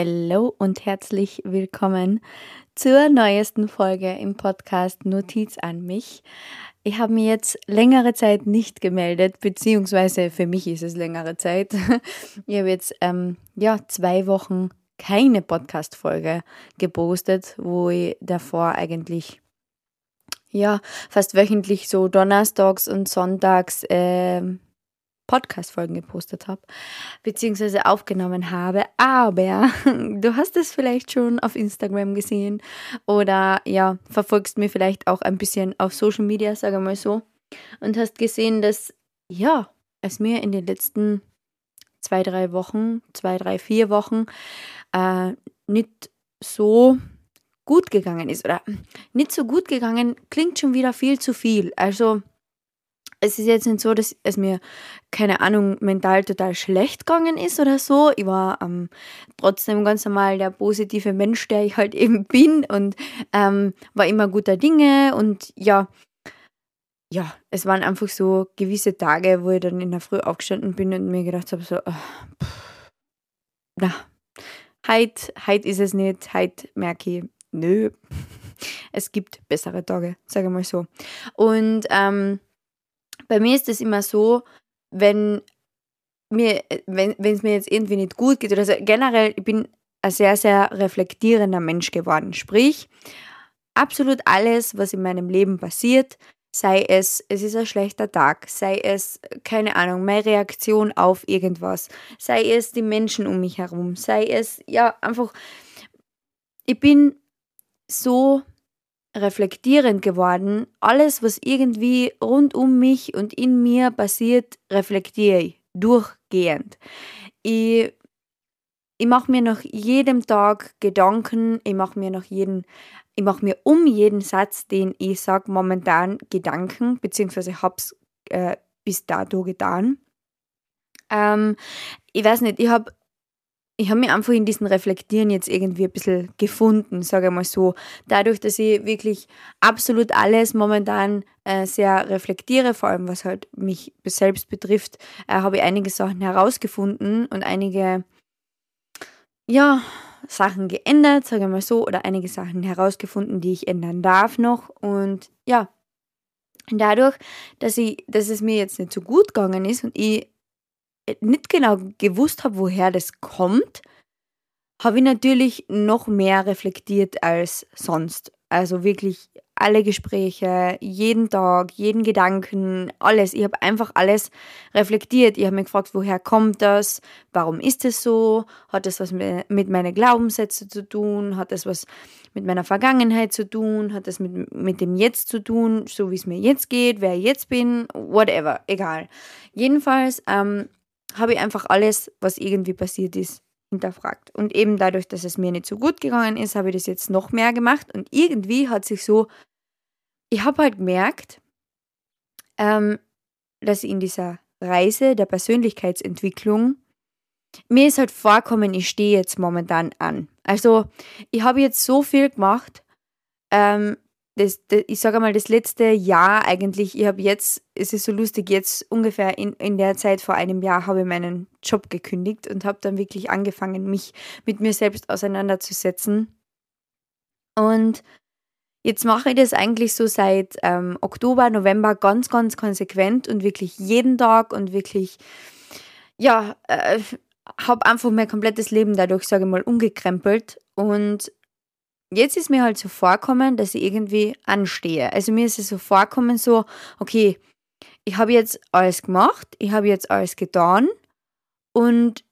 Hallo und herzlich willkommen zur neuesten Folge im Podcast Notiz an mich. Ich habe mir jetzt längere Zeit nicht gemeldet, beziehungsweise für mich ist es längere Zeit. Ich habe jetzt ähm, ja zwei Wochen keine Podcast-Folge gepostet, wo ich davor eigentlich ja fast wöchentlich so donnerstags und sonntags äh, Podcast-Folgen gepostet habe, beziehungsweise aufgenommen habe. Aber du hast es vielleicht schon auf Instagram gesehen oder ja, verfolgst mir vielleicht auch ein bisschen auf Social Media, sage mal so, und hast gesehen, dass ja, es mir in den letzten zwei, drei Wochen, zwei, drei, vier Wochen äh, nicht so gut gegangen ist. Oder nicht so gut gegangen klingt schon wieder viel zu viel. Also es ist jetzt nicht so, dass es mir, keine Ahnung, mental total schlecht gegangen ist oder so. Ich war ähm, trotzdem ganz normal der positive Mensch, der ich halt eben bin und ähm, war immer guter Dinge und ja, ja, es waren einfach so gewisse Tage, wo ich dann in der Früh aufgestanden bin und mir gedacht habe, so, pff, na, heute, heute ist es nicht, heute merke ich, nö, es gibt bessere Tage, sage ich mal so. Und ähm, bei mir ist es immer so, wenn mir, wenn es mir jetzt irgendwie nicht gut geht oder so, generell, ich bin ein sehr, sehr reflektierender Mensch geworden. Sprich, absolut alles, was in meinem Leben passiert, sei es, es ist ein schlechter Tag, sei es, keine Ahnung, meine Reaktion auf irgendwas, sei es die Menschen um mich herum, sei es, ja, einfach, ich bin so reflektierend geworden. Alles, was irgendwie rund um mich und in mir passiert, reflektiere ich durchgehend. Ich, ich mache mir nach jedem Tag Gedanken, ich mache mir nach jeden, ich mache mir um jeden Satz, den ich sage, momentan Gedanken, beziehungsweise habe es äh, bis dato getan. Ähm, ich weiß nicht, ich habe ich habe mich einfach in diesem Reflektieren jetzt irgendwie ein bisschen gefunden, sage ich mal so. Dadurch, dass ich wirklich absolut alles momentan äh, sehr reflektiere, vor allem was halt mich selbst betrifft, äh, habe ich einige Sachen herausgefunden und einige, ja, Sachen geändert, sage ich mal so, oder einige Sachen herausgefunden, die ich ändern darf noch. Und ja, dadurch, dass, ich, dass es mir jetzt nicht so gut gegangen ist und ich nicht genau gewusst habe, woher das kommt, habe ich natürlich noch mehr reflektiert als sonst. Also wirklich alle Gespräche, jeden Tag, jeden Gedanken, alles. Ich habe einfach alles reflektiert. Ich habe mich gefragt, woher kommt das? Warum ist es so? Hat das was mit meinen Glaubenssätzen zu tun? Hat das was mit meiner Vergangenheit zu tun? Hat das mit, mit dem Jetzt zu tun? So wie es mir jetzt geht, wer ich jetzt bin? Whatever, egal. Jedenfalls ähm, habe ich einfach alles, was irgendwie passiert ist, hinterfragt. Und eben dadurch, dass es mir nicht so gut gegangen ist, habe ich das jetzt noch mehr gemacht. Und irgendwie hat sich so, ich habe halt gemerkt, ähm, dass in dieser Reise der Persönlichkeitsentwicklung mir ist halt vorkommen, ich stehe jetzt momentan an. Also ich habe jetzt so viel gemacht, ähm, das, das, ich sage mal, das letzte Jahr eigentlich, ich habe jetzt, es ist so lustig, jetzt ungefähr in, in der Zeit vor einem Jahr habe ich meinen Job gekündigt und habe dann wirklich angefangen, mich mit mir selbst auseinanderzusetzen. Und jetzt mache ich das eigentlich so seit ähm, Oktober, November ganz, ganz konsequent und wirklich jeden Tag und wirklich, ja, äh, habe einfach mein komplettes Leben dadurch, sage ich mal, umgekrempelt und jetzt ist mir halt so vorkommen, dass ich irgendwie anstehe. Also mir ist es so vorkommen, so, okay, ich habe jetzt alles gemacht, ich habe jetzt alles getan und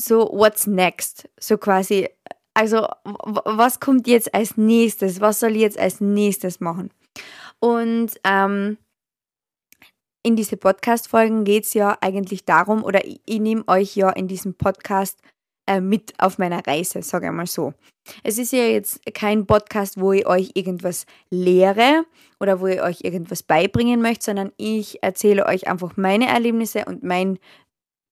so, what's next? So quasi, also was kommt jetzt als nächstes? Was soll ich jetzt als nächstes machen? Und ähm, in diese Podcast-Folgen geht es ja eigentlich darum, oder ich, ich nehme euch ja in diesem Podcast äh, mit auf meiner Reise, sage ich mal so. Es ist ja jetzt kein Podcast, wo ich euch irgendwas lehre oder wo ich euch irgendwas beibringen möchte, sondern ich erzähle euch einfach meine Erlebnisse und mein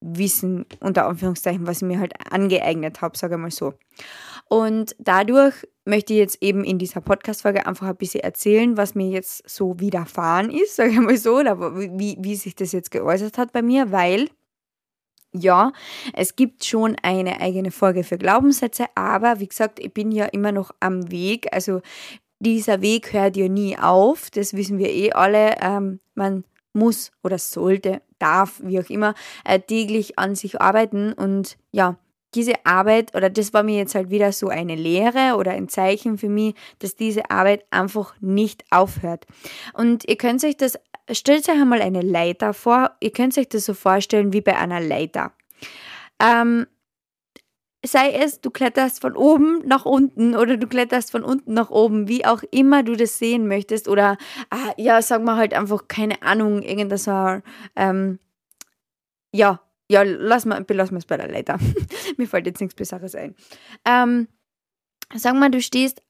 Wissen, unter Anführungszeichen, was ich mir halt angeeignet habe, sage ich mal so. Und dadurch möchte ich jetzt eben in dieser Podcast-Folge einfach ein bisschen erzählen, was mir jetzt so widerfahren ist, sage ich mal so, oder wie, wie sich das jetzt geäußert hat bei mir, weil Ja, es gibt schon eine eigene Folge für Glaubenssätze, aber wie gesagt, ich bin ja immer noch am Weg. Also dieser Weg hört ja nie auf, das wissen wir eh alle. Ähm, man muss oder sollte, darf, wie auch immer, äh, täglich an sich arbeiten und ja, diese Arbeit, oder das war mir jetzt halt wieder so eine Lehre oder ein Zeichen für mich, dass diese Arbeit einfach nicht aufhört. Und ihr könnt euch das, stellt euch einmal eine Leiter vor, ihr könnt euch das so vorstellen wie bei einer Leiter. Ähm, sei es, du kletterst von oben nach unten oder du kletterst von unten nach oben, wie auch immer du das sehen möchtest oder ah, ja, sag mal halt einfach, keine Ahnung, irgendein so, ähm, ja, ja, lass mal, belassen wir es bei der Leiter. Mir fällt jetzt nichts Besseres ein. Ähm, sag mal, du stehst,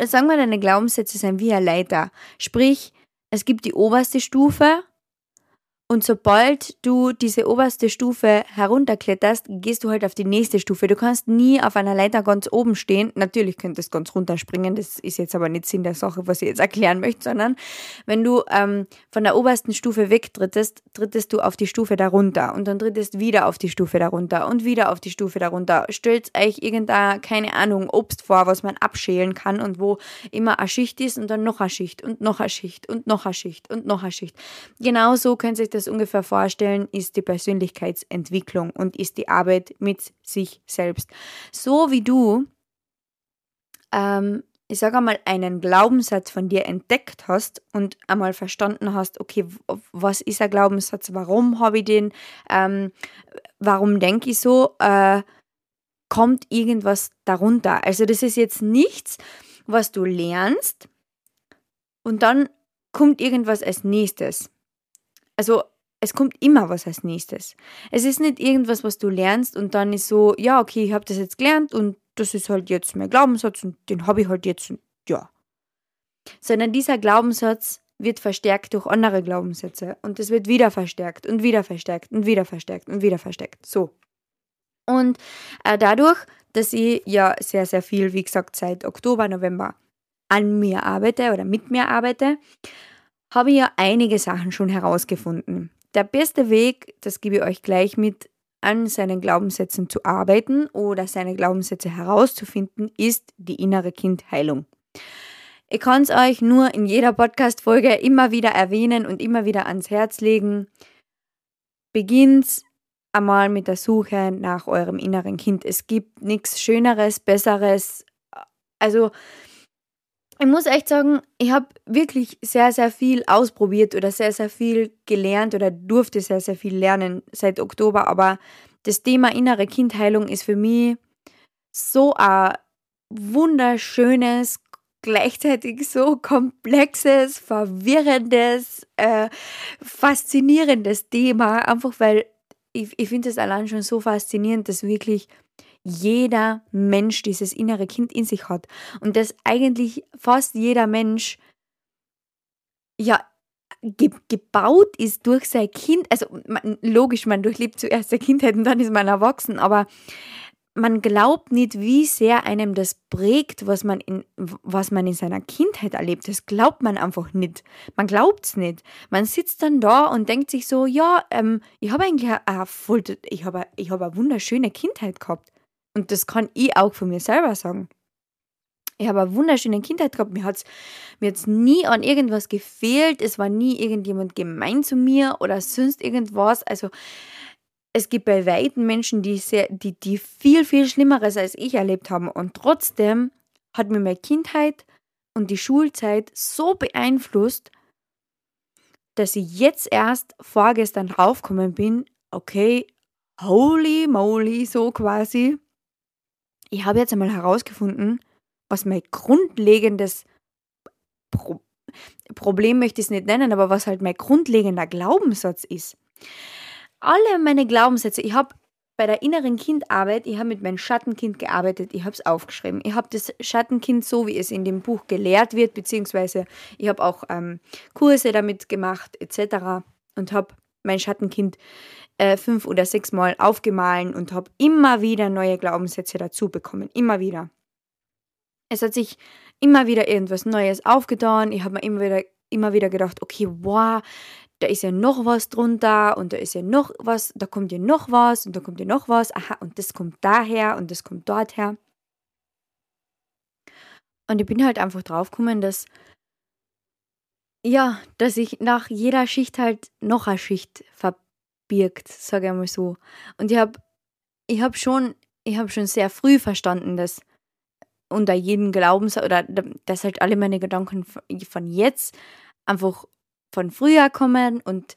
sag mal, deine Glaubenssätze sind wie eine Leiter. Sprich, es gibt die oberste Stufe und sobald du diese oberste Stufe herunterkletterst, gehst du halt auf die nächste Stufe. Du kannst nie auf einer Leiter ganz oben stehen. Natürlich könntest du ganz runterspringen. Das ist jetzt aber nicht Sinn der Sache, was ich jetzt erklären möchte, sondern wenn du ähm, von der obersten Stufe wegtrittest, trittest du auf die Stufe darunter und dann trittest wieder auf die Stufe darunter und wieder auf die Stufe darunter. Stellt euch irgendein, keine Ahnung, Obst vor, was man abschälen kann und wo immer eine Schicht ist und dann noch eine Schicht und noch eine Schicht und noch eine Schicht und noch eine Schicht. Genauso könnt ihr das ungefähr vorstellen, ist die Persönlichkeitsentwicklung und ist die Arbeit mit sich selbst. So wie du, ähm, ich sage einmal, einen Glaubenssatz von dir entdeckt hast und einmal verstanden hast, okay, was ist ein Glaubenssatz, warum habe ich den, ähm, warum denke ich so, äh, kommt irgendwas darunter. Also das ist jetzt nichts, was du lernst und dann kommt irgendwas als nächstes. Also es kommt immer was als nächstes. Es ist nicht irgendwas, was du lernst und dann ist so, ja, okay, ich habe das jetzt gelernt und das ist halt jetzt mein Glaubenssatz und den habe ich halt jetzt und ja. Sondern dieser Glaubenssatz wird verstärkt durch andere Glaubenssätze und es wird wieder verstärkt und wieder verstärkt und wieder verstärkt und wieder verstärkt. So. Und äh, dadurch, dass ich ja sehr, sehr viel, wie gesagt, seit Oktober, November an mir arbeite oder mit mir arbeite, habe ich ja einige Sachen schon herausgefunden. Der beste Weg, das gebe ich euch gleich mit, an seinen Glaubenssätzen zu arbeiten oder seine Glaubenssätze herauszufinden, ist die innere Kindheilung. Ich kann es euch nur in jeder Podcast-Folge immer wieder erwähnen und immer wieder ans Herz legen. Beginnt einmal mit der Suche nach eurem inneren Kind. Es gibt nichts Schöneres, Besseres. Also, ich muss echt sagen, ich habe wirklich sehr, sehr viel ausprobiert oder sehr, sehr viel gelernt oder durfte sehr, sehr viel lernen seit Oktober. Aber das Thema innere Kindheilung ist für mich so ein wunderschönes, gleichzeitig so komplexes, verwirrendes, äh, faszinierendes Thema. Einfach weil ich, ich finde es allein schon so faszinierend, dass wirklich jeder Mensch dieses innere Kind in sich hat und dass eigentlich fast jeder Mensch ja ge gebaut ist durch sein Kind. Also man, logisch, man durchlebt zuerst der Kindheit und dann ist man erwachsen, aber man glaubt nicht, wie sehr einem das prägt, was man in, was man in seiner Kindheit erlebt. Das glaubt man einfach nicht. Man glaubt es nicht. Man sitzt dann da und denkt sich so, ja, ähm, ich habe eigentlich eine, voll, ich habe, ich habe eine wunderschöne Kindheit gehabt. Und das kann ich auch von mir selber sagen. Ich habe eine wunderschöne Kindheit gehabt. Mir hat es mir hat's nie an irgendwas gefehlt. Es war nie irgendjemand gemein zu mir oder sonst irgendwas. Also es gibt bei weitem Menschen, die, sehr, die, die viel, viel Schlimmeres als ich erlebt haben. Und trotzdem hat mir meine Kindheit und die Schulzeit so beeinflusst, dass ich jetzt erst vorgestern draufgekommen bin, okay, holy moly, so quasi ich habe jetzt einmal herausgefunden, was mein grundlegendes Pro Problem möchte ich es nicht nennen, aber was halt mein grundlegender Glaubenssatz ist. Alle meine Glaubenssätze, ich habe bei der inneren Kindarbeit, ich habe mit meinem Schattenkind gearbeitet, ich habe es aufgeschrieben. Ich habe das Schattenkind so, wie es in dem Buch gelehrt wird, beziehungsweise ich habe auch ähm, Kurse damit gemacht, etc. und habe mein Schattenkind äh, fünf oder sechs Mal aufgemahlen und habe immer wieder neue Glaubenssätze dazu bekommen. Immer wieder. Es hat sich immer wieder irgendwas Neues aufgetan. Ich habe mir immer wieder immer wieder gedacht, okay, wow, da ist ja noch was drunter und da ist ja noch was, da kommt ja noch was und da kommt ja noch was, aha, und das kommt daher und das kommt dorther. Und ich bin halt einfach draufgekommen, dass ja, dass sich nach jeder Schicht halt noch eine Schicht verbirgt, sage ich mal so. Und ich habe ich hab schon, hab schon sehr früh verstanden, dass unter jedem Glaubenssatz oder dass halt alle meine Gedanken von jetzt einfach von früher kommen und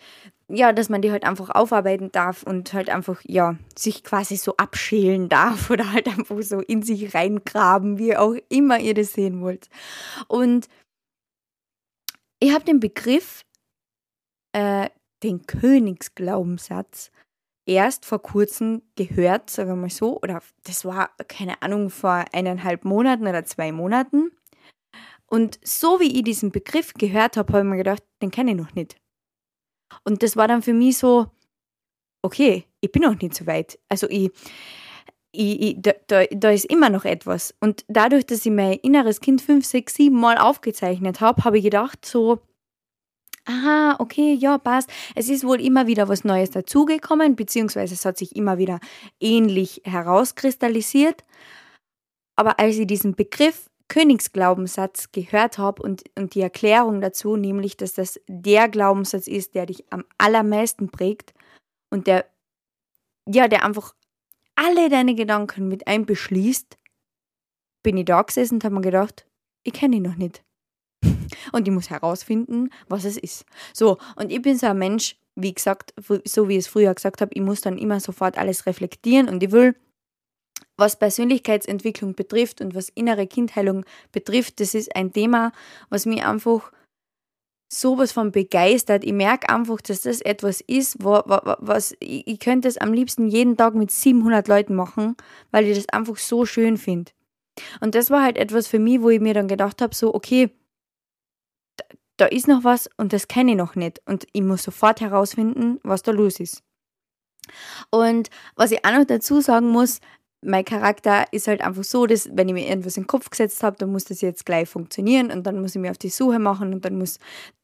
ja, dass man die halt einfach aufarbeiten darf und halt einfach, ja, sich quasi so abschälen darf oder halt einfach so in sich reingraben, wie auch immer ihr das sehen wollt. Und ich habe den Begriff, äh, den Königsglaubenssatz, erst vor kurzem gehört, sagen wir mal so, oder das war, keine Ahnung, vor eineinhalb Monaten oder zwei Monaten. Und so wie ich diesen Begriff gehört habe, habe ich mir gedacht, den kenne ich noch nicht. Und das war dann für mich so, okay, ich bin noch nicht so weit. Also ich, ich, ich, da, da, da, ist immer noch etwas. Und dadurch, dass ich mein inneres Kind fünf, sechs, sieben Mal aufgezeichnet habe, habe ich gedacht, so, aha, okay, ja, passt. Es ist wohl immer wieder was Neues dazugekommen, beziehungsweise es hat sich immer wieder ähnlich herauskristallisiert. Aber als ich diesen Begriff Königsglaubenssatz gehört habe und, und die Erklärung dazu, nämlich, dass das der Glaubenssatz ist, der dich am allermeisten prägt und der, ja, der einfach alle deine Gedanken mit einbeschließt, bin ich da gesessen und habe mir gedacht, ich kenne ihn noch nicht. Und ich muss herausfinden, was es ist. So, und ich bin so ein Mensch, wie gesagt, so wie ich es früher gesagt habe, ich muss dann immer sofort alles reflektieren und ich will, was Persönlichkeitsentwicklung betrifft und was innere Kindheilung betrifft, das ist ein Thema, was mich einfach sowas von begeistert. Ich merke einfach, dass das etwas ist, wo, wo, was ich, könnte es am liebsten jeden Tag mit 700 Leuten machen, weil ich das einfach so schön finde. Und das war halt etwas für mich, wo ich mir dann gedacht habe, so okay, da, ist noch was und das kenne ich noch nicht und ich muss sofort herausfinden, was da los ist. Und was ich auch noch dazu sagen muss, mein Charakter ist halt einfach so, dass wenn ich mir irgendwas in den Kopf gesetzt habe, dann muss das jetzt gleich funktionieren und dann muss ich mir auf die Suche machen und dann muss,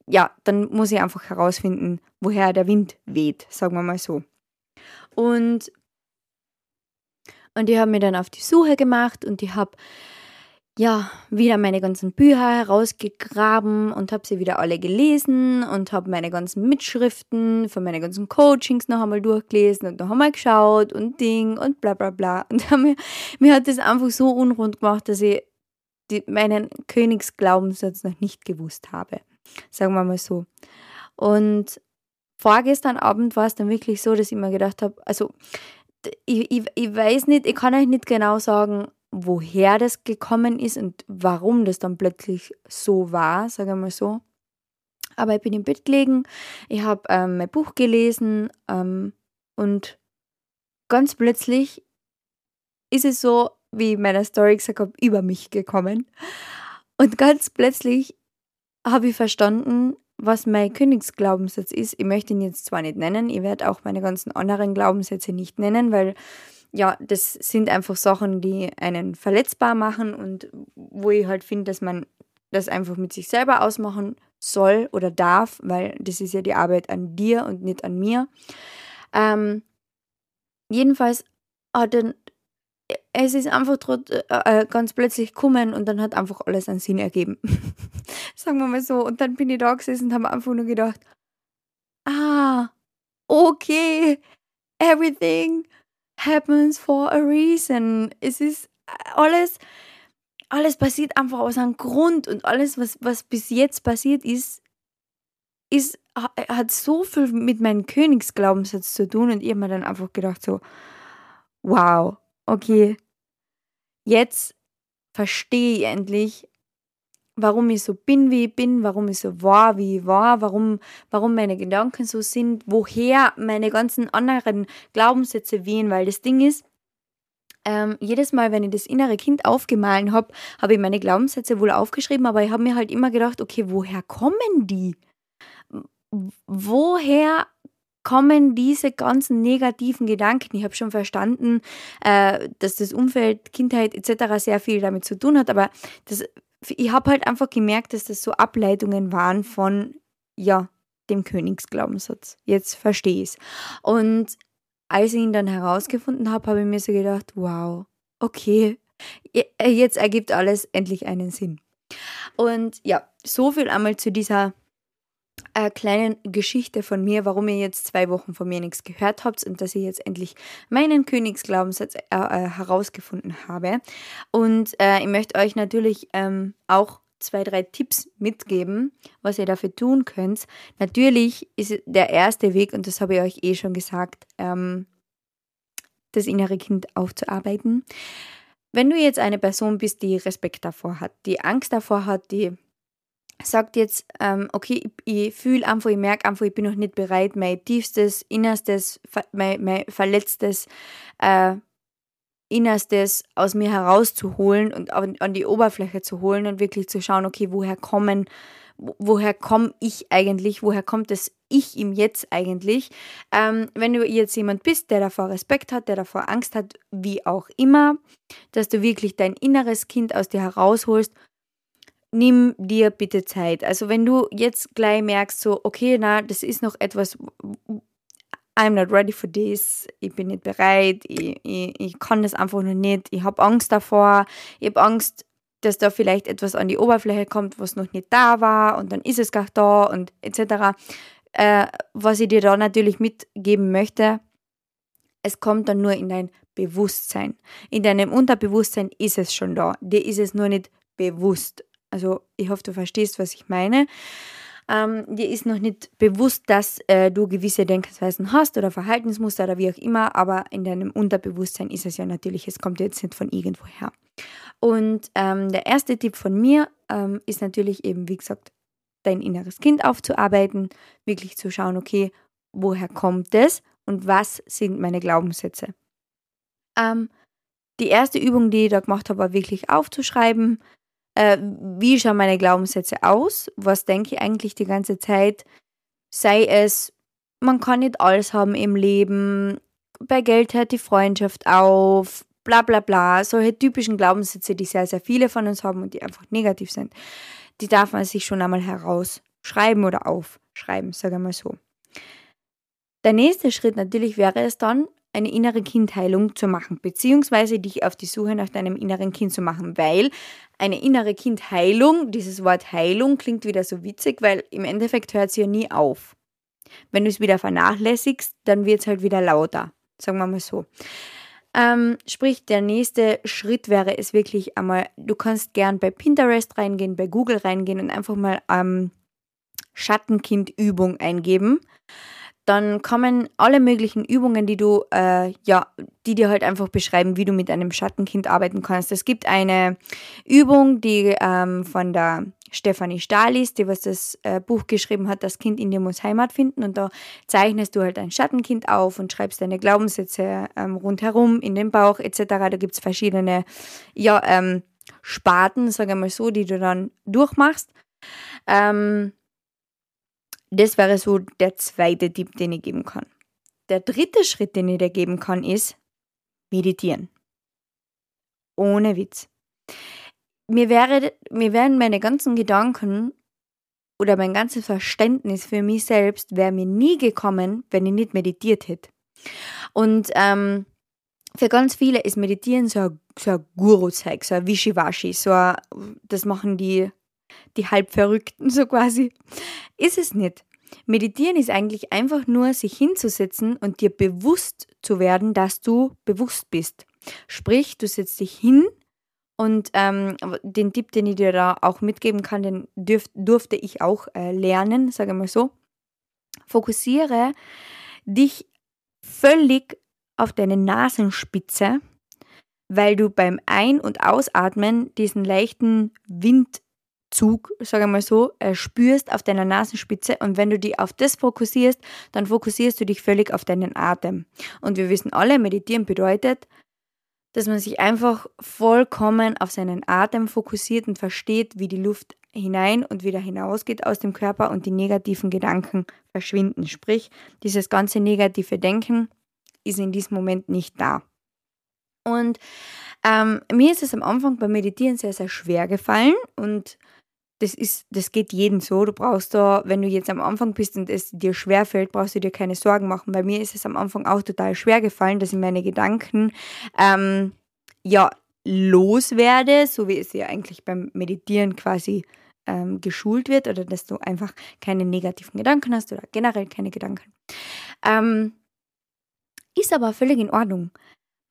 ja, dann muss ich einfach herausfinden, woher der Wind weht, sagen wir mal so. Und, und ich habe mir dann auf die Suche gemacht und ich habe ja, wieder meine ganzen Bücher herausgegraben und habe sie wieder alle gelesen und habe meine ganzen Mitschriften von meinen ganzen Coachings noch einmal durchgelesen und noch einmal geschaut und Ding und bla bla bla. Und mir, mir hat das einfach so unrund gemacht, dass ich die, meinen Königsglaubenssatz noch nicht gewusst habe. Sagen wir mal so. Und vorgestern Abend war es dann wirklich so, dass ich mir gedacht habe, also ich, ich, ich weiß nicht, ich kann euch nicht genau sagen, woher das gekommen ist und warum das dann plötzlich so war, sage ich mal so. Aber ich bin im Bett gelegen, ich habe ähm, mein Buch gelesen ähm, und ganz plötzlich ist es so, wie ich in meiner Story gesagt habe, über mich gekommen. Und ganz plötzlich habe ich verstanden, was mein Königsglaubenssatz ist. Ich möchte ihn jetzt zwar nicht nennen, ich werde auch meine ganzen anderen Glaubenssätze nicht nennen, weil ja, das sind einfach Sachen, die einen verletzbar machen und wo ich halt finde, dass man das einfach mit sich selber ausmachen soll oder darf, weil das ist ja die Arbeit an dir und nicht an mir. Ähm, jedenfalls hat dann, es ist einfach trot, äh, äh, ganz plötzlich gekommen und dann hat einfach alles einen Sinn ergeben. Sagen wir mal so. Und dann bin ich da gesessen und habe einfach nur gedacht, ah, okay, everything happens for a reason. Es ist äh, alles, alles passiert einfach aus einem Grund und alles, was, was bis jetzt passiert ist, ist, hat so viel mit meinem Königsglaubenssatz zu tun und ich habe mir dann einfach gedacht so, wow, okay, jetzt verstehe ich endlich, warum ich so bin, wie ich bin, warum ich so war, wie ich war, warum, warum meine Gedanken so sind, woher meine ganzen anderen Glaubenssätze wehen, weil das Ding ist, ähm, jedes Mal, wenn ich das innere Kind aufgemahlen habe, habe ich meine Glaubenssätze wohl aufgeschrieben, aber ich habe mir halt immer gedacht, okay, woher kommen die? Woher kommen diese ganzen negativen Gedanken? Ich habe schon verstanden, äh, dass das Umfeld, Kindheit etc. sehr viel damit zu tun hat, aber das ich habe halt einfach gemerkt, dass das so Ableitungen waren von, ja, dem Königsglaubenssatz. Jetzt verstehe ich es. Und als ich ihn dann herausgefunden habe, habe ich mir so gedacht, wow, okay, äh, jetzt ergibt alles endlich einen Sinn. Und ja, so viel einmal zu dieser äh, kleinen Geschichte von mir, warum ihr jetzt zwei Wochen von mir nichts gehört habt und dass ich jetzt endlich meinen Königsglaubenssatz äh, äh, herausgefunden habe. Und äh, ich möchte euch natürlich ähm, auch zwei, drei Tipps mitgeben, was ihr dafür tun könnt. Natürlich ist der erste Weg, und das habe ich euch eh schon gesagt, ähm, das innere Kind aufzuarbeiten. Wenn du jetzt eine Person bist, die Respekt davor hat, die Angst davor hat, die sagt jetzt, ähm, okay, ich, ich fühle einfach, ich merke einfach, ich bin noch nicht bereit, mein tiefstes, innerstes, mein, mein verletztes, äh, Innerstes aus mir herauszuholen und an, an die Oberfläche zu holen und wirklich zu schauen, okay, woher kommen, woher komme ich eigentlich, woher kommt das Ich im Jetzt eigentlich. Ähm, wenn du jetzt jemand bist, der davor Respekt hat, der davor Angst hat, wie auch immer, dass du wirklich dein inneres Kind aus dir herausholst nimm dir bitte Zeit. Also wenn du jetzt gleich merkst, so, okay, na, das ist noch etwas, I'm not ready for this, ich bin nicht bereit, ich, ich, ich kann das einfach noch nicht, ich habe Angst davor, ich habe Angst, dass da vielleicht etwas an die Oberfläche kommt, was noch nicht da war und dann ist es gar da und etc. Äh, was ich dir da natürlich mitgeben möchte, es kommt dann nur in dein Bewusstsein. In deinem Unterbewusstsein ist es schon da. Dir ist es nur nicht bewusst. Also ich hoffe, du verstehst, was ich meine. Ähm, dir ist noch nicht bewusst, dass äh, du gewisse Denkensweisen hast oder Verhaltensmuster oder wie auch immer, aber in deinem Unterbewusstsein ist es ja natürlich, es kommt jetzt nicht von irgendwoher. Und ähm, der erste Tipp von mir ähm, ist natürlich eben, wie gesagt, dein inneres Kind aufzuarbeiten, wirklich zu schauen, okay, woher kommt es und was sind meine Glaubenssätze. Ähm, die erste Übung, die ich da gemacht habe, war wirklich aufzuschreiben, äh, wie schauen meine Glaubenssätze aus, was denke ich eigentlich die ganze Zeit, sei es, man kann nicht alles haben im Leben, bei Geld hört die Freundschaft auf, bla bla bla, solche typischen Glaubenssätze, die sehr, sehr viele von uns haben und die einfach negativ sind, die darf man sich schon einmal herausschreiben oder aufschreiben, sage ich mal so. Der nächste Schritt natürlich wäre es dann, eine innere Kindheilung zu machen, beziehungsweise dich auf die Suche nach deinem inneren Kind zu machen, weil eine innere Kindheilung, dieses Wort Heilung klingt wieder so witzig, weil im Endeffekt hört sie ja nie auf. Wenn du es wieder vernachlässigst, dann wird es halt wieder lauter, sagen wir mal so. Ähm, sprich, der nächste Schritt wäre es wirklich einmal, du kannst gern bei Pinterest reingehen, bei Google reingehen und einfach mal ähm, Schattenkindübung eingeben dann kommen alle möglichen Übungen, die du, äh, ja, die dir halt einfach beschreiben, wie du mit einem Schattenkind arbeiten kannst. Es gibt eine Übung, die ähm, von der Stefanie Stahl ist, die was das äh, Buch geschrieben hat, Das Kind in dir muss Heimat finden. Und da zeichnest du halt ein Schattenkind auf und schreibst deine Glaubenssätze ähm, rundherum in den Bauch etc. Da gibt es verschiedene, ja, ähm, Sparten, sage ich mal so, die du dann durchmachst. Ähm, das wäre so der zweite Tipp, den ich geben kann. Der dritte Schritt, den ich dir geben kann, ist meditieren. Ohne Witz. Mir, wäre, mir wären meine ganzen Gedanken oder mein ganzes Verständnis für mich selbst wäre mir nie gekommen, wenn ich nicht meditiert hätte. Und ähm, für ganz viele ist Meditieren so ein, Guru-Zeug, so ein Wischiwaschi, so ein, das machen die die Halbverrückten so quasi. Ist es nicht. Meditieren ist eigentlich einfach nur, sich hinzusetzen und dir bewusst zu werden, dass du bewusst bist. Sprich, du setzt dich hin und ähm, den Tipp, den ich dir da auch mitgeben kann, den dürf, durfte ich auch äh, lernen, sage ich mal so. Fokussiere dich völlig auf deine Nasenspitze, weil du beim Ein- und Ausatmen diesen leichten Wind Zug, sage mal so, äh, spürst auf deiner Nasenspitze und wenn du dich auf das fokussierst, dann fokussierst du dich völlig auf deinen Atem. Und wir wissen alle, meditieren bedeutet, dass man sich einfach vollkommen auf seinen Atem fokussiert und versteht, wie die Luft hinein und wieder hinausgeht aus dem Körper und die negativen Gedanken verschwinden. Sprich, dieses ganze negative Denken ist in diesem Moment nicht da. Und Ähm, mir ist es am Anfang beim Meditieren sehr, sehr schwer gefallen und das ist, das geht jedem so. Du brauchst da, wenn du jetzt am Anfang bist und es dir schwer fällt, brauchst du dir keine Sorgen machen. Bei mir ist es am Anfang auch total schwer gefallen, dass ich meine Gedanken ähm, ja loswerde, so wie es ja eigentlich beim Meditieren quasi ähm, geschult wird, oder dass du einfach keine negativen Gedanken hast oder generell keine Gedanken. Ähm, ist aber völlig in Ordnung.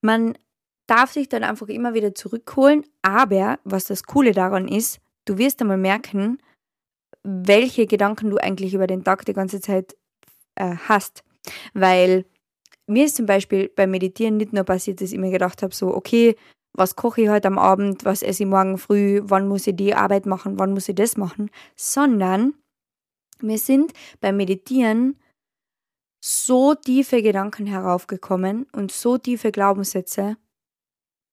Man darf sich dann einfach immer wieder zurückholen, aber was das Coole daran ist, du wirst einmal merken, welche Gedanken du eigentlich über den Tag die ganze Zeit äh, hast. Weil mir ist zum Beispiel beim Meditieren nicht nur passiert, dass ich mir gedacht habe, so, okay, was koche ich heute am Abend, was esse ich morgen früh, wann muss ich die Arbeit machen, wann muss ich das machen, sondern mir sind beim Meditieren so tiefe Gedanken heraufgekommen und so tiefe Glaubenssätze,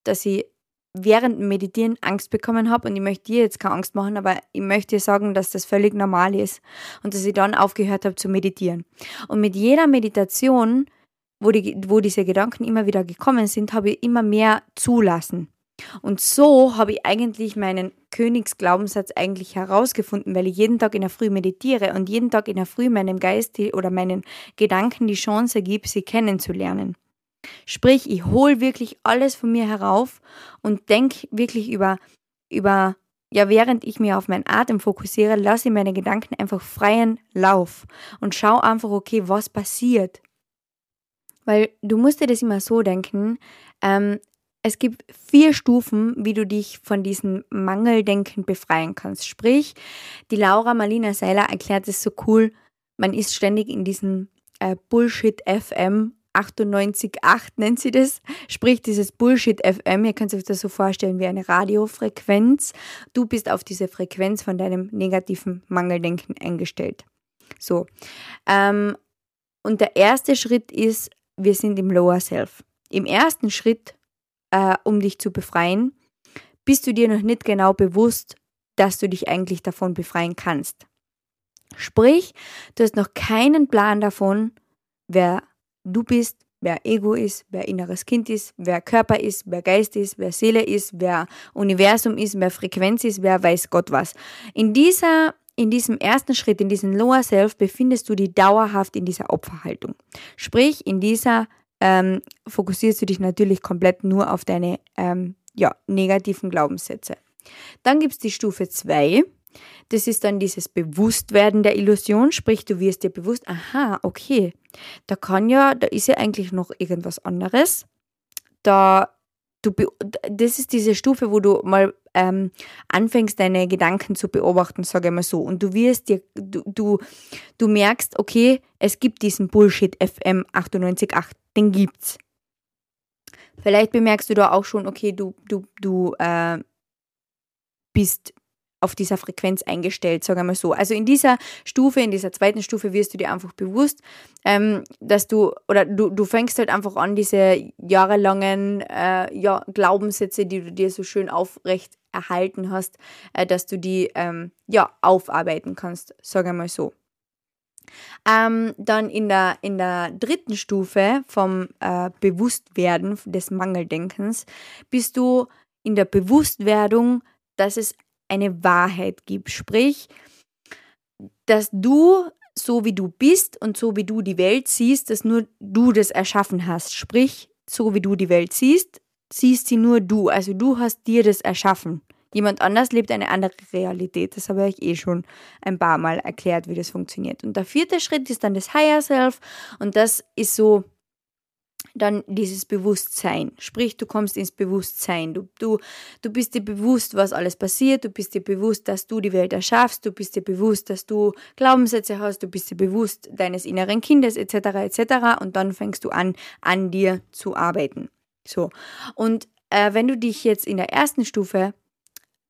dass ich während dem Meditieren Angst bekommen habe und ich möchte dir jetzt keine Angst machen, aber ich möchte dir sagen, dass das völlig normal ist und dass ich dann aufgehört habe zu meditieren. Und mit jeder Meditation, wo, die, wo diese Gedanken immer wieder gekommen sind, habe ich immer mehr zulassen. Und so habe ich eigentlich meinen Königsglaubenssatz eigentlich herausgefunden, weil ich jeden Tag in der Früh meditiere und jeden Tag in der Früh meinem Geist oder meinen Gedanken die Chance gebe, sie kennenzulernen. Sprich, ich hole wirklich alles von mir herauf und denke wirklich über, über, ja, während ich mir auf meinen Atem fokussiere, lasse ich meine Gedanken einfach freien Lauf und schaue einfach, okay, was passiert. Weil du musst dir das immer so denken, ähm, es gibt vier Stufen, wie du dich von diesem Mangeldenken befreien kannst. Sprich, die Laura Marlina Seiler erklärt es so cool, man ist ständig in diesem äh, Bullshit FM 98,8 nennt sie das, sprich dieses Bullshit FM. Ihr könnt euch das so vorstellen wie eine Radiofrequenz. Du bist auf diese Frequenz von deinem negativen Mangeldenken eingestellt. So. Ähm, und der erste Schritt ist, wir sind im Lower Self. Im ersten Schritt, äh, um dich zu befreien, bist du dir noch nicht genau bewusst, dass du dich eigentlich davon befreien kannst. Sprich, du hast noch keinen Plan davon, wer du bist, wer Ego ist, wer inneres Kind ist, wer Körper ist, wer Geist ist, wer Seele ist, wer Universum ist, wer Frequenz ist, wer weiß Gott was. In dieser in diesem ersten Schritt, in diesem Lower Self, befindest du dich dauerhaft in dieser Opferhaltung. Sprich, in dieser ähm, fokussierst du dich natürlich komplett nur auf deine ähm, ja, negativen Glaubenssätze. Dann gibt es die Stufe 2, das ist dann dieses Bewusstwerden der Illusion, sprich, du wirst dir bewusst, aha, okay, da kann ja, da ist ja eigentlich noch irgendwas anderes. Da, du, das ist diese Stufe, wo du mal ähm, anfängst, deine Gedanken zu beobachten, sage ich mal so. Und du wirst dir, du, du, du merkst, okay, es gibt diesen Bullshit FM 98.8, den gibt's. Vielleicht bemerkst du da auch schon, okay, du, du, du äh, bist auf dieser Frequenz eingestellt, sagen wir mal so. Also in dieser Stufe, in dieser zweiten Stufe wirst du dir einfach bewusst, ähm, dass du, oder du, du fängst halt einfach an, diese jahrelangen äh, ja, Glaubenssätze, die du dir so schön aufrecht erhalten hast, äh, dass du die ähm, ja, aufarbeiten kannst, sagen wir mal so. Ähm, dann in der, in der dritten Stufe vom äh, Bewusstwerden des Mangeldenkens bist du in der Bewusstwerdung, dass es eine Wahrheit gibt. Sprich, dass du so wie du bist und so wie du die Welt siehst, dass nur du das erschaffen hast. Sprich, so wie du die Welt siehst, siehst sie nur du. Also du hast dir das erschaffen. Jemand anders lebt eine andere Realität. Das habe ich eh schon ein paar Mal erklärt, wie das funktioniert. Und der vierte Schritt ist dann das Higher Self. Und das ist so dann dieses Bewusstsein. Sprich, du kommst ins Bewusstsein. Du, du, du bist dir bewusst, was alles passiert. Du bist dir bewusst, dass du die Welt erschaffst. Du bist dir bewusst, dass du Glaubenssätze hast. Du bist dir bewusst deines inneren Kindes etc. etc. Und dann fängst du an, an dir zu arbeiten. So. Und äh, wenn du dich jetzt in der ersten Stufe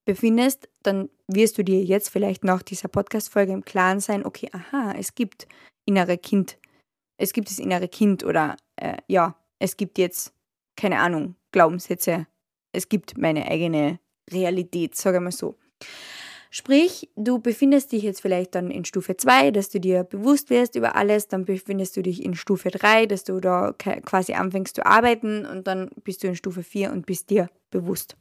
befindest, dann wirst du dir jetzt vielleicht nach dieser Podcast-Folge im Klaren sein, okay, aha, es gibt innere Kind es gibt das innere Kind oder äh, ja, es gibt jetzt, keine Ahnung, Glaubenssätze. Es gibt meine eigene Realität, sage ich mal so. Sprich, du befindest dich jetzt vielleicht dann in Stufe 2, dass du dir bewusst wirst über alles, dann befindest du dich in Stufe 3, dass du da quasi anfängst zu arbeiten und dann bist du in Stufe 4 und bist dir bewusst.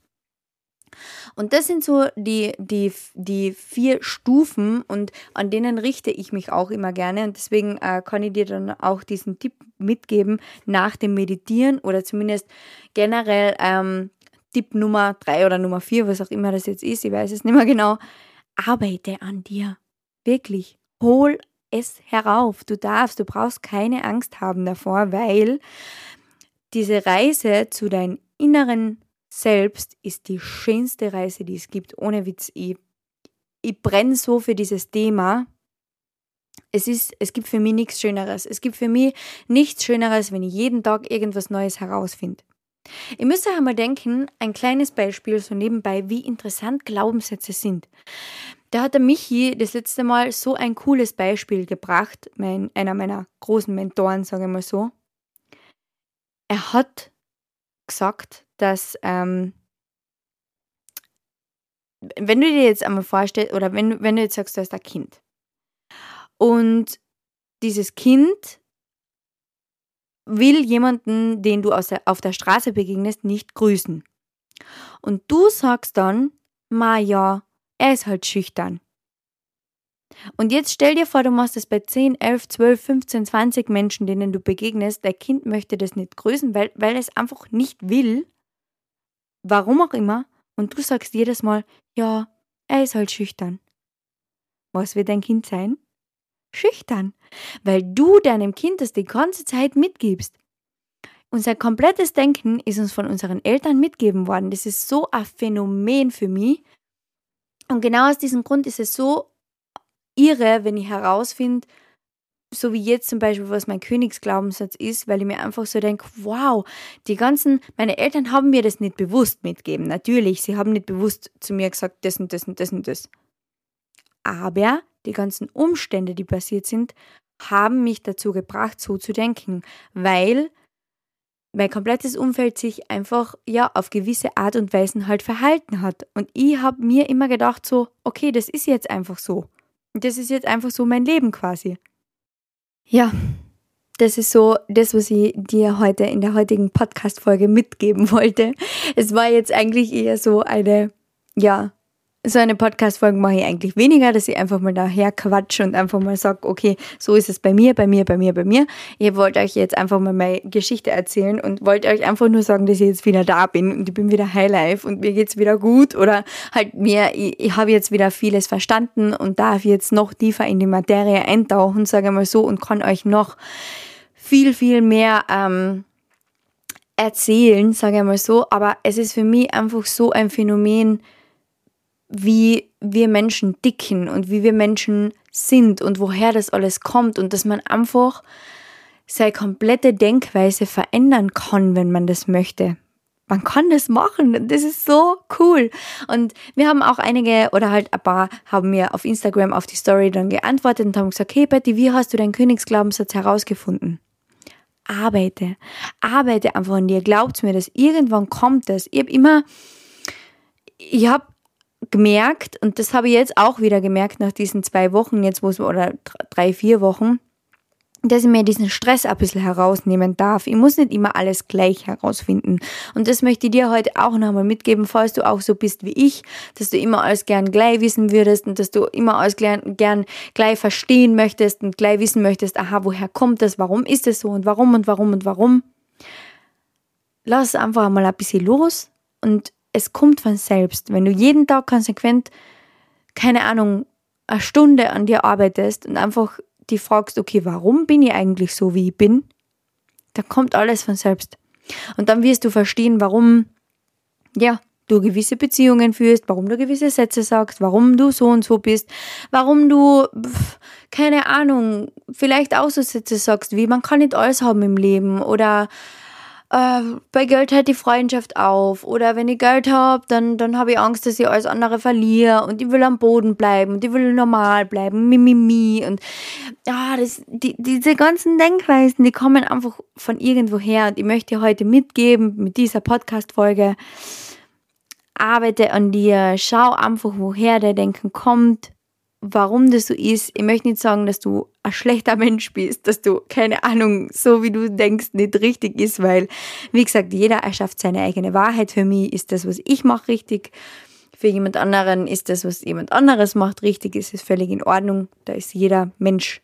Und das sind so die, die, die vier Stufen und an denen richte ich mich auch immer gerne. Und deswegen äh, kann ich dir dann auch diesen Tipp mitgeben nach dem Meditieren oder zumindest generell ähm, Tipp Nummer drei oder Nummer vier, was auch immer das jetzt ist, ich weiß es nicht mehr genau. Arbeite an dir. Wirklich. Hol es herauf. Du darfst, du brauchst keine Angst haben davor, weil diese Reise zu deinem inneren Selbst ist die schönste Reise, die es gibt. Ohne Witz. Ich, ich brenne so für dieses Thema. Es, ist, es gibt für mich nichts Schöneres. Es gibt für mich nichts Schöneres, wenn ich jeden Tag irgendwas Neues herausfinde. Ihr müsst euch einmal denken, ein kleines Beispiel so nebenbei, wie interessant Glaubenssätze sind. Da hat der Michi das letzte Mal so ein cooles Beispiel gebracht, mein, einer meiner großen Mentoren, sage ich mal so. Er hat gesagt, dass ähm, wenn du dir jetzt einmal vorstellst, oder wenn, wenn du jetzt sagst, du hast ein Kind und dieses Kind will jemanden, den du der, auf der Straße begegnest, nicht grüßen. Und du sagst dann, ma ja, er ist halt schüchtern. Und jetzt stell dir vor, du machst es bei 10, 11, 12, 15, 20 Menschen, denen du begegnest. Dein Kind möchte das nicht grüßen, weil, weil es einfach nicht will. Warum auch immer. Und du sagst jedes Mal, ja, er ist halt schüchtern. Was wird dein Kind sein? Schüchtern. Weil du deinem Kind das die ganze Zeit mitgibst. Unser komplettes Denken ist uns von unseren Eltern mitgegeben worden. Das ist so ein Phänomen für mich. Und genau aus diesem Grund ist es so irre, wenn ich herausfinde, so wie jetzt zum Beispiel, was mein Königsglaubenssatz ist, weil ich mir einfach so denke, wow, die ganzen, meine Eltern haben mir das nicht bewusst mitgegeben. Natürlich, sie haben nicht bewusst zu mir gesagt, das und das und das und das. Aber die ganzen Umstände, die passiert sind, haben mich dazu gebracht, so zu denken, weil mein komplettes Umfeld sich einfach ja auf gewisse Art und Weise halt verhalten hat. Und ich habe mir immer gedacht so, okay, das ist jetzt einfach so. Das ist jetzt einfach so mein Leben quasi. Ja, das ist so das, was ich dir heute in der heutigen Podcast-Folge mitgeben wollte. Es war jetzt eigentlich eher so eine, ja, so eine Podcast-Folge mache ich eigentlich weniger, dass ich einfach mal daher quatsche und einfach mal sage, okay, so ist es bei mir, bei mir, bei mir, bei mir. Ich wollte euch jetzt einfach mal meine Geschichte erzählen und wollte euch einfach nur sagen, dass ich jetzt wieder da bin und ich bin wieder Highlife und mir geht's wieder gut oder halt mir, ich, ich habe jetzt wieder vieles verstanden und darf jetzt noch tiefer in die Materie eintauchen, sage ich mal so, und kann euch noch viel, viel mehr ähm, erzählen, sage ich mal so. Aber es ist für mich einfach so ein Phänomen, wie wir Menschen dicken und wie wir Menschen sind und woher das alles kommt und dass man einfach seine komplette Denkweise verändern kann, wenn man das möchte. Man kann das machen. Das ist so cool. Und wir haben auch einige oder halt ein paar haben mir auf Instagram auf die Story dann geantwortet und haben gesagt, hey Betty, wie hast du deinen Königsglaubenssatz herausgefunden? Arbeite. Arbeite einfach an dir. Glaubt mir das. Irgendwann kommt das. Ich habe immer, ich habe gemerkt, und das habe ich jetzt auch wieder gemerkt nach diesen zwei Wochen, jetzt wo es, oder drei, vier Wochen, dass ich mir diesen Stress ein bisschen herausnehmen darf. Ich muss nicht immer alles gleich herausfinden. Und das möchte ich dir heute auch nochmal mitgeben, falls du auch so bist wie ich, dass du immer alles gern gleich wissen würdest und dass du immer alles gern, gern gleich verstehen möchtest und gleich wissen möchtest, aha, woher kommt das, warum ist es so und warum und warum und warum. Lass einfach mal ein bisschen los und es kommt von selbst. Wenn du jeden Tag konsequent, keine Ahnung, eine Stunde an dir arbeitest und einfach die fragst, okay, warum bin ich eigentlich so, wie ich bin, dann kommt alles von selbst. Und dann wirst du verstehen, warum, ja, du gewisse Beziehungen führst, warum du gewisse Sätze sagst, warum du so und so bist, warum du, keine Ahnung, vielleicht auch so Sätze sagst, wie man kann nicht alles haben im Leben oder äh, bei Geld hört die Freundschaft auf. Oder wenn ich Geld habe, dann, dann habe ich Angst, dass ich alles andere verliere. Und ich will am Boden bleiben. Und ich will normal bleiben, mimimi und ja, das, die, diese ganzen Denkweisen, die kommen einfach von irgendwo her und ich möchte heute mitgeben mit dieser Podcast-Folge, arbeite an dir, schau einfach, woher der Denken kommt, warum das so ist. Ich möchte nicht sagen, dass du ein schlechter Mensch bist, dass du, keine Ahnung, so wie du denkst, nicht richtig ist, weil, wie gesagt, jeder erschafft seine eigene Wahrheit. Für mich ist das, was ich mache, richtig. Für jemand anderen ist das, was jemand anderes macht, richtig. Ist es völlig in Ordnung. Da ist jeder Mensch,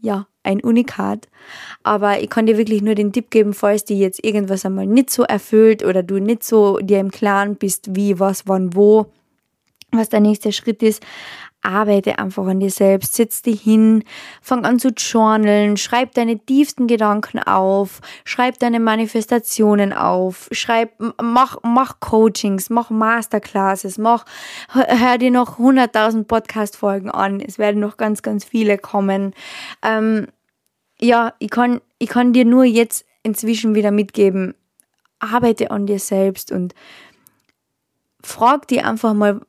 ja, ein Unikat. Aber ich kann dir wirklich nur den Tipp geben, falls dir jetzt irgendwas einmal nicht so erfüllt oder du nicht so dir im Klaren bist, wie, was, wann, wo, was der nächste Schritt ist, arbeite einfach an dir selbst, setz dich hin, fang an zu journalen, schreib deine tiefsten Gedanken auf, schreib deine Manifestationen auf, schreib, mach, mach Coachings, mach Masterclasses, mach, hör dir noch 100.000 Podcast-Folgen an, es werden noch ganz, ganz viele kommen. Ähm, ja, ich kann, ich kann dir nur jetzt inzwischen wieder mitgeben, arbeite an dir selbst und frag dir einfach mal,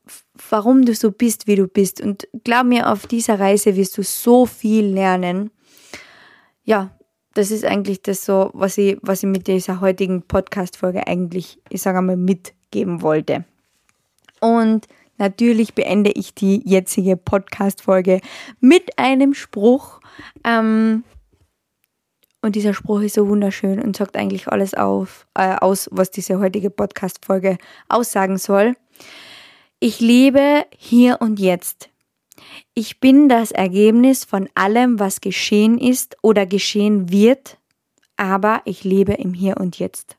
warum du so bist, wie du bist. Und glaub mir, auf dieser Reise wirst du so viel lernen. Ja, das ist eigentlich das so, was ich, was ich mit dieser heutigen Podcast-Folge eigentlich, ich sage einmal, mitgeben wollte. Und natürlich beende ich die jetzige Podcast-Folge mit einem Spruch. Ähm, und dieser Spruch ist so wunderschön und sagt eigentlich alles auf, äh, aus, was diese heutige Podcast-Folge aussagen soll. Ich lebe hier und jetzt. Ich bin das Ergebnis von allem, was geschehen ist oder geschehen wird, aber ich lebe im Hier und Jetzt.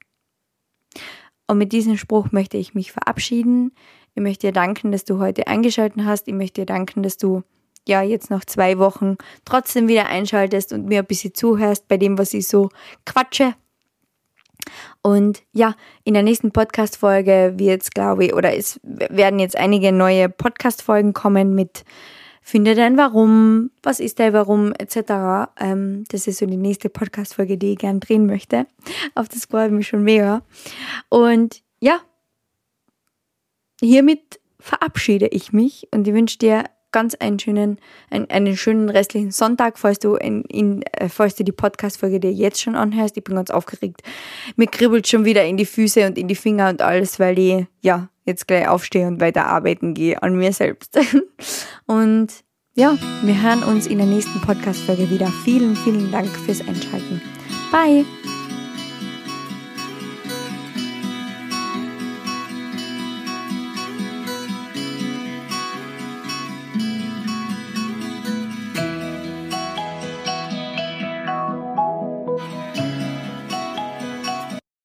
Und mit diesem Spruch möchte ich mich verabschieden. Ich möchte dir danken, dass du heute eingeschaltet hast. Ich möchte dir danken, dass du ja jetzt nach zwei Wochen trotzdem wieder einschaltest und mir ein bisschen zuhörst bei dem, was ich so quatsche. Und ja, in der nächsten Podcast-Folge wird es, glaube ich, oder es werden jetzt einige neue Podcast-Folgen kommen mit Finde dein Warum, was ist dein Warum, etc. Ähm, das ist so die nächste Podcast-Folge, die ich gern drehen möchte. Auf das freue ich mich schon mega. Und ja, hiermit verabschiede ich mich und ich wünsche dir ganz einen schönen, einen, einen schönen restlichen Sonntag, falls du in, in äh, falls du die Podcast-Folge dir jetzt schon anhörst. Ich bin ganz aufgeregt. Mir kribbelt schon wieder in die Füße und in die Finger und alles, weil ich ja jetzt gleich aufstehe und weiter arbeiten gehe an mir selbst. und ja, wir hören uns in der nächsten Podcast-Folge wieder. Vielen, vielen Dank fürs Einschalten. Bye!